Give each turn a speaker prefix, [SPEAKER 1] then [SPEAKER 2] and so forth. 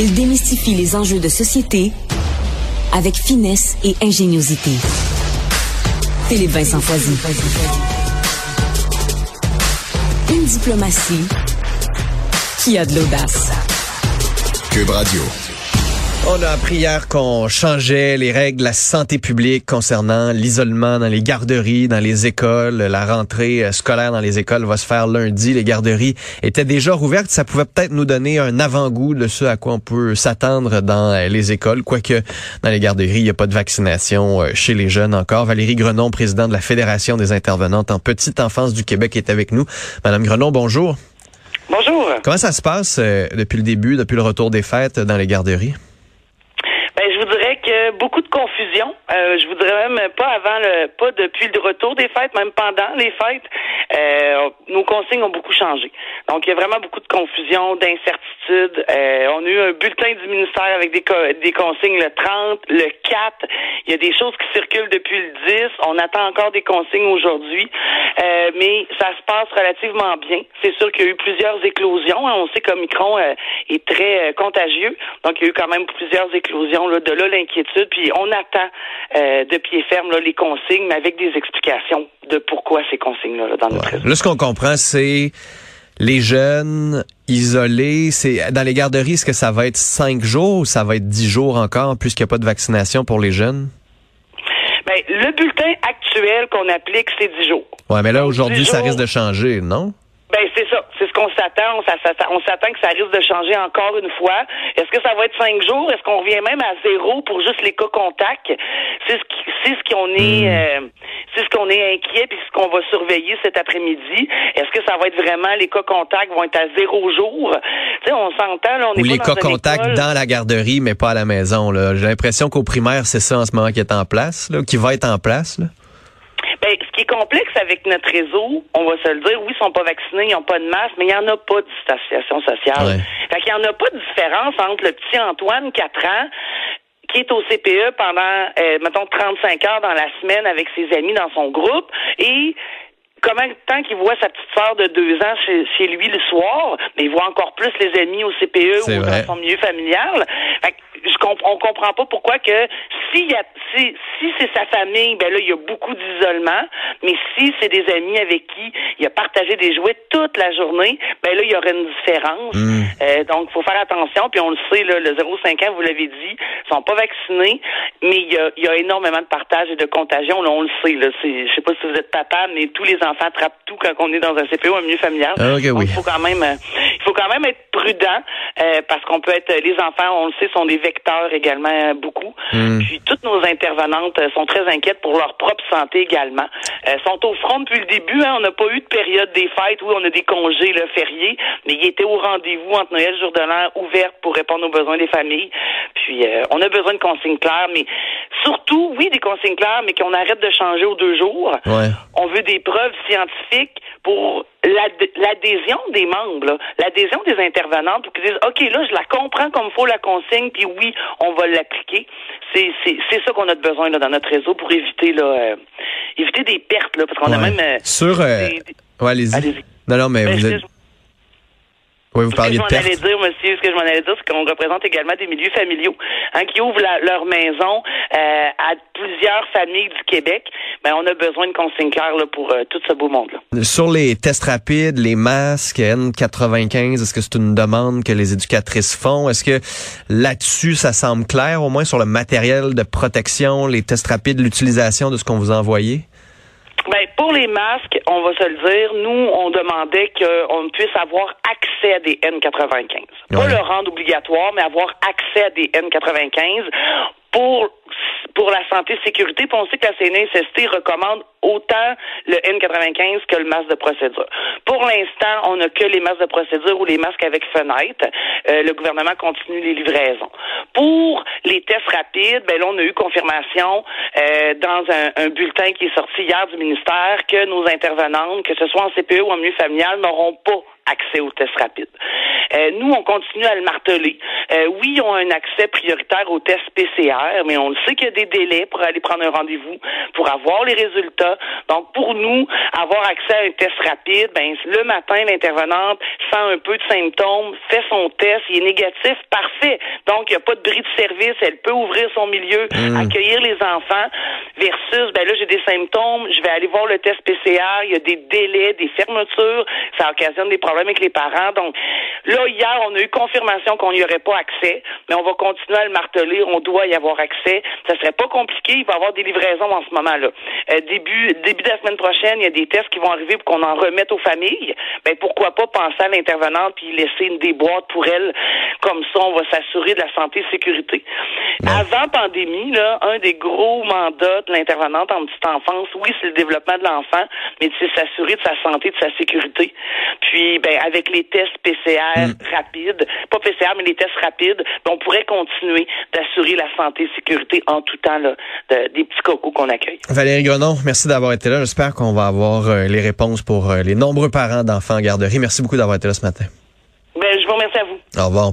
[SPEAKER 1] Il démystifie les enjeux de société avec finesse et ingéniosité. Philippe Vincent Foisy. Une diplomatie qui a de l'audace.
[SPEAKER 2] Cube Radio.
[SPEAKER 3] On a appris hier qu'on changeait les règles de la santé publique concernant l'isolement dans les garderies, dans les écoles. La rentrée euh, scolaire dans les écoles va se faire lundi. Les garderies étaient déjà rouvertes. Ça pouvait peut-être nous donner un avant-goût de ce à quoi on peut s'attendre dans euh, les écoles. Quoique dans les garderies, il n'y a pas de vaccination euh, chez les jeunes encore. Valérie Grenon, présidente de la Fédération des intervenantes en petite enfance du Québec, est avec nous. Madame Grenon, bonjour.
[SPEAKER 4] Bonjour.
[SPEAKER 3] Comment ça se passe depuis le début, depuis le retour des fêtes dans les garderies?
[SPEAKER 4] Beaucoup de confusion. Euh, je voudrais même pas avant le, pas depuis le retour des fêtes, même pendant les fêtes. Euh, nos consignes ont beaucoup changé. Donc il y a vraiment beaucoup de confusion, d'incertitude. Euh, on a eu un bulletin du ministère avec des, des consignes le 30, le 4. Il y a des choses qui circulent depuis le 10. On attend encore des consignes aujourd'hui, euh, mais ça se passe relativement bien. C'est sûr qu'il y a eu plusieurs éclosions. On sait qu'Omicron euh, est très contagieux, donc il y a eu quand même plusieurs éclosions. Là, de là l'inquiétude puis on attend euh, de pied ferme les consignes, mais avec des explications de pourquoi ces consignes-là dans notre
[SPEAKER 3] Là, ce qu'on comprend, c'est les jeunes isolés, c'est dans les garderies, est-ce que ça va être cinq jours ou ça va être dix jours encore, puisqu'il n'y a pas de vaccination pour les jeunes?
[SPEAKER 4] Ben, le bulletin actuel qu'on applique, c'est dix jours.
[SPEAKER 3] Ouais, mais là, aujourd'hui, ça risque de changer, non?
[SPEAKER 4] Ben c'est ça, c'est ce qu'on s'attend. On s'attend que ça risque de changer encore une fois. Est-ce que ça va être cinq jours? Est-ce qu'on revient même à zéro pour juste les cas contacts? C'est ce qui, c'est ce qu'on est, hmm. euh, est inquiet puis ce qu'on va surveiller cet après-midi. Est-ce que ça va être vraiment les cas contacts vont être à zéro jour? Tu sais, on s'entend là, on
[SPEAKER 3] est
[SPEAKER 4] Ou
[SPEAKER 3] les cas contacts dans la garderie, mais pas à la maison. Là, j'ai l'impression qu'au primaire c'est ça en ce moment qui est en place, là, qui va être en place. Là.
[SPEAKER 4] Ben, ce qui est complexe avec notre réseau, on va se le dire, oui, ils sont pas vaccinés, ils n'ont pas de masque, mais il n'y en a pas de distanciation sociale. Ouais. Fait qu'il n'y en a pas de différence entre le petit Antoine, 4 ans, qui est au CPE pendant, euh, mettons, 35 heures dans la semaine avec ses amis dans son groupe, et comment tant qu'il voit sa petite sœur de deux ans chez, chez, lui le soir, mais il voit encore plus les amis au CPE ou dans son milieu familial. Fait je comp on comprend pas pourquoi que si y a, si, si c'est sa famille, ben là il y a beaucoup d'isolement, mais si c'est des amis avec qui il a partagé des jouets toute la journée, ben là il y aurait une différence. Mm. Euh, donc faut faire attention, puis on le sait là, le 0,5 ans, vous l'avez dit, sont pas vaccinés, mais il y a, y a énormément de partage et de contagion. Là, on le sait. Là, je sais pas si vous êtes papa, mais tous les enfants attrapent tout quand on est dans un CPO, un milieu familial.
[SPEAKER 3] Ah, okay, oui.
[SPEAKER 4] il faut quand même, euh, il faut quand même être prudent euh, parce qu'on peut être, les enfants, on le sait, sont des vecteurs également beaucoup. Mm. Puis toutes nos intervenantes euh, sont très inquiètes pour leur propre santé également. Elles sont au front depuis le début. Hein, on n'a pas eu de période des fêtes où on a des congés le fériés, mais ils étaient au rendez-vous entre Noël et jour de l'an, ouvertes pour répondre aux besoins des familles. Puis euh, on a besoin de consignes claires, mais surtout, oui, des consignes claires, mais qu'on arrête de changer aux deux jours.
[SPEAKER 3] Ouais.
[SPEAKER 4] On veut des preuves scientifiques pour l'adhésion des membres, l'adhésion des intervenantes pour qu'ils disent OK, là, je la comprends comme faut la consigne, puis oui, on va l'appliquer. C'est ça qu'on a besoin là, dans notre réseau pour éviter là, euh, éviter des pertes, là, parce qu'on a même euh,
[SPEAKER 3] sur euh,
[SPEAKER 4] des,
[SPEAKER 3] ouais, allez-y. non, non, mais
[SPEAKER 4] ben,
[SPEAKER 3] vous êtes oui, vous parliez
[SPEAKER 4] ce
[SPEAKER 3] que
[SPEAKER 4] je m'en allais dire, monsieur, ce que je m'en allais dire, c'est qu'on représente également des milieux familiaux hein, qui ouvrent la, leur maison euh, à plusieurs familles du Québec. Mais on a besoin de consignes claires là, pour euh, tout ce beau monde-là.
[SPEAKER 3] Sur les tests rapides, les masques N95, est-ce que c'est une demande que les éducatrices font? Est-ce que là-dessus, ça semble clair, au moins sur le matériel de protection, les tests rapides, l'utilisation de ce qu'on vous a envoyé?
[SPEAKER 4] Ben, pour les masques, on va se le dire, nous, on demandait qu'on puisse avoir accès à des N95. Pas le rendre obligatoire, mais avoir accès à des N95 pour pour la santé sécurité. Puis que la CNSST recommande autant le N95 que le masque de procédure. Pour l'instant, on n'a que les masques de procédure ou les masques avec fenêtre. Euh, le gouvernement continue les livraisons. Pour les tests rapides, ben là, on a eu confirmation euh, dans un, un, bulletin qui est sorti hier du ministère que nos intervenantes, que ce soit en CPE ou en milieu familial, n'auront pas accès aux tests rapides. Euh, nous, on continue à le marteler. Euh, oui, ils ont un accès prioritaire aux tests PCR, mais on le sait qu'il y a des délais pour aller prendre un rendez-vous, pour avoir les résultats. Donc, pour nous, avoir accès à un test rapide, ben le matin, l'intervenante sent un peu de symptômes, fait son test, il est négatif, parfait. Donc, il n'y a pas de bris de service, elle peut ouvrir son milieu, mmh. accueillir les enfants, versus, ben là, j'ai des symptômes, je vais aller voir le test PCR, il y a des délais, des fermetures, ça occasionne des problèmes avec les parents. Donc, là, hier, on a eu confirmation qu'on n'y aurait pas accès, mais on va continuer à le marteler, on doit y avoir accès. Ça serait pas compliqué, il va y avoir des livraisons en ce moment-là. Euh, début, début de la semaine prochaine, il y a des tests qui vont arriver pour qu'on en remette aux familles. Ben, pourquoi pas penser à l'intervenante puis laisser une des boîtes pour elle. Comme ça, on va s'assurer de la santé et sécurité. Avant pandémie, là, un des gros mandats de l'intervenante en petite enfance, oui, c'est le développement de l'enfant, mais c'est s'assurer de sa santé, de sa sécurité. Puis, ben, avec les tests PCR mm. rapides, pas PCR, mais les tests rapides, ben, on pourrait continuer d'assurer la santé et sécurité en tout temps là, des petits cocos qu'on accueille.
[SPEAKER 3] Valérie Grenon, merci d'avoir été là. J'espère qu'on va avoir euh, les réponses pour euh, les nombreux parents d'enfants en garderie. Merci beaucoup d'avoir été là ce matin.
[SPEAKER 4] Ben, je vous remercie à vous.
[SPEAKER 3] Au revoir.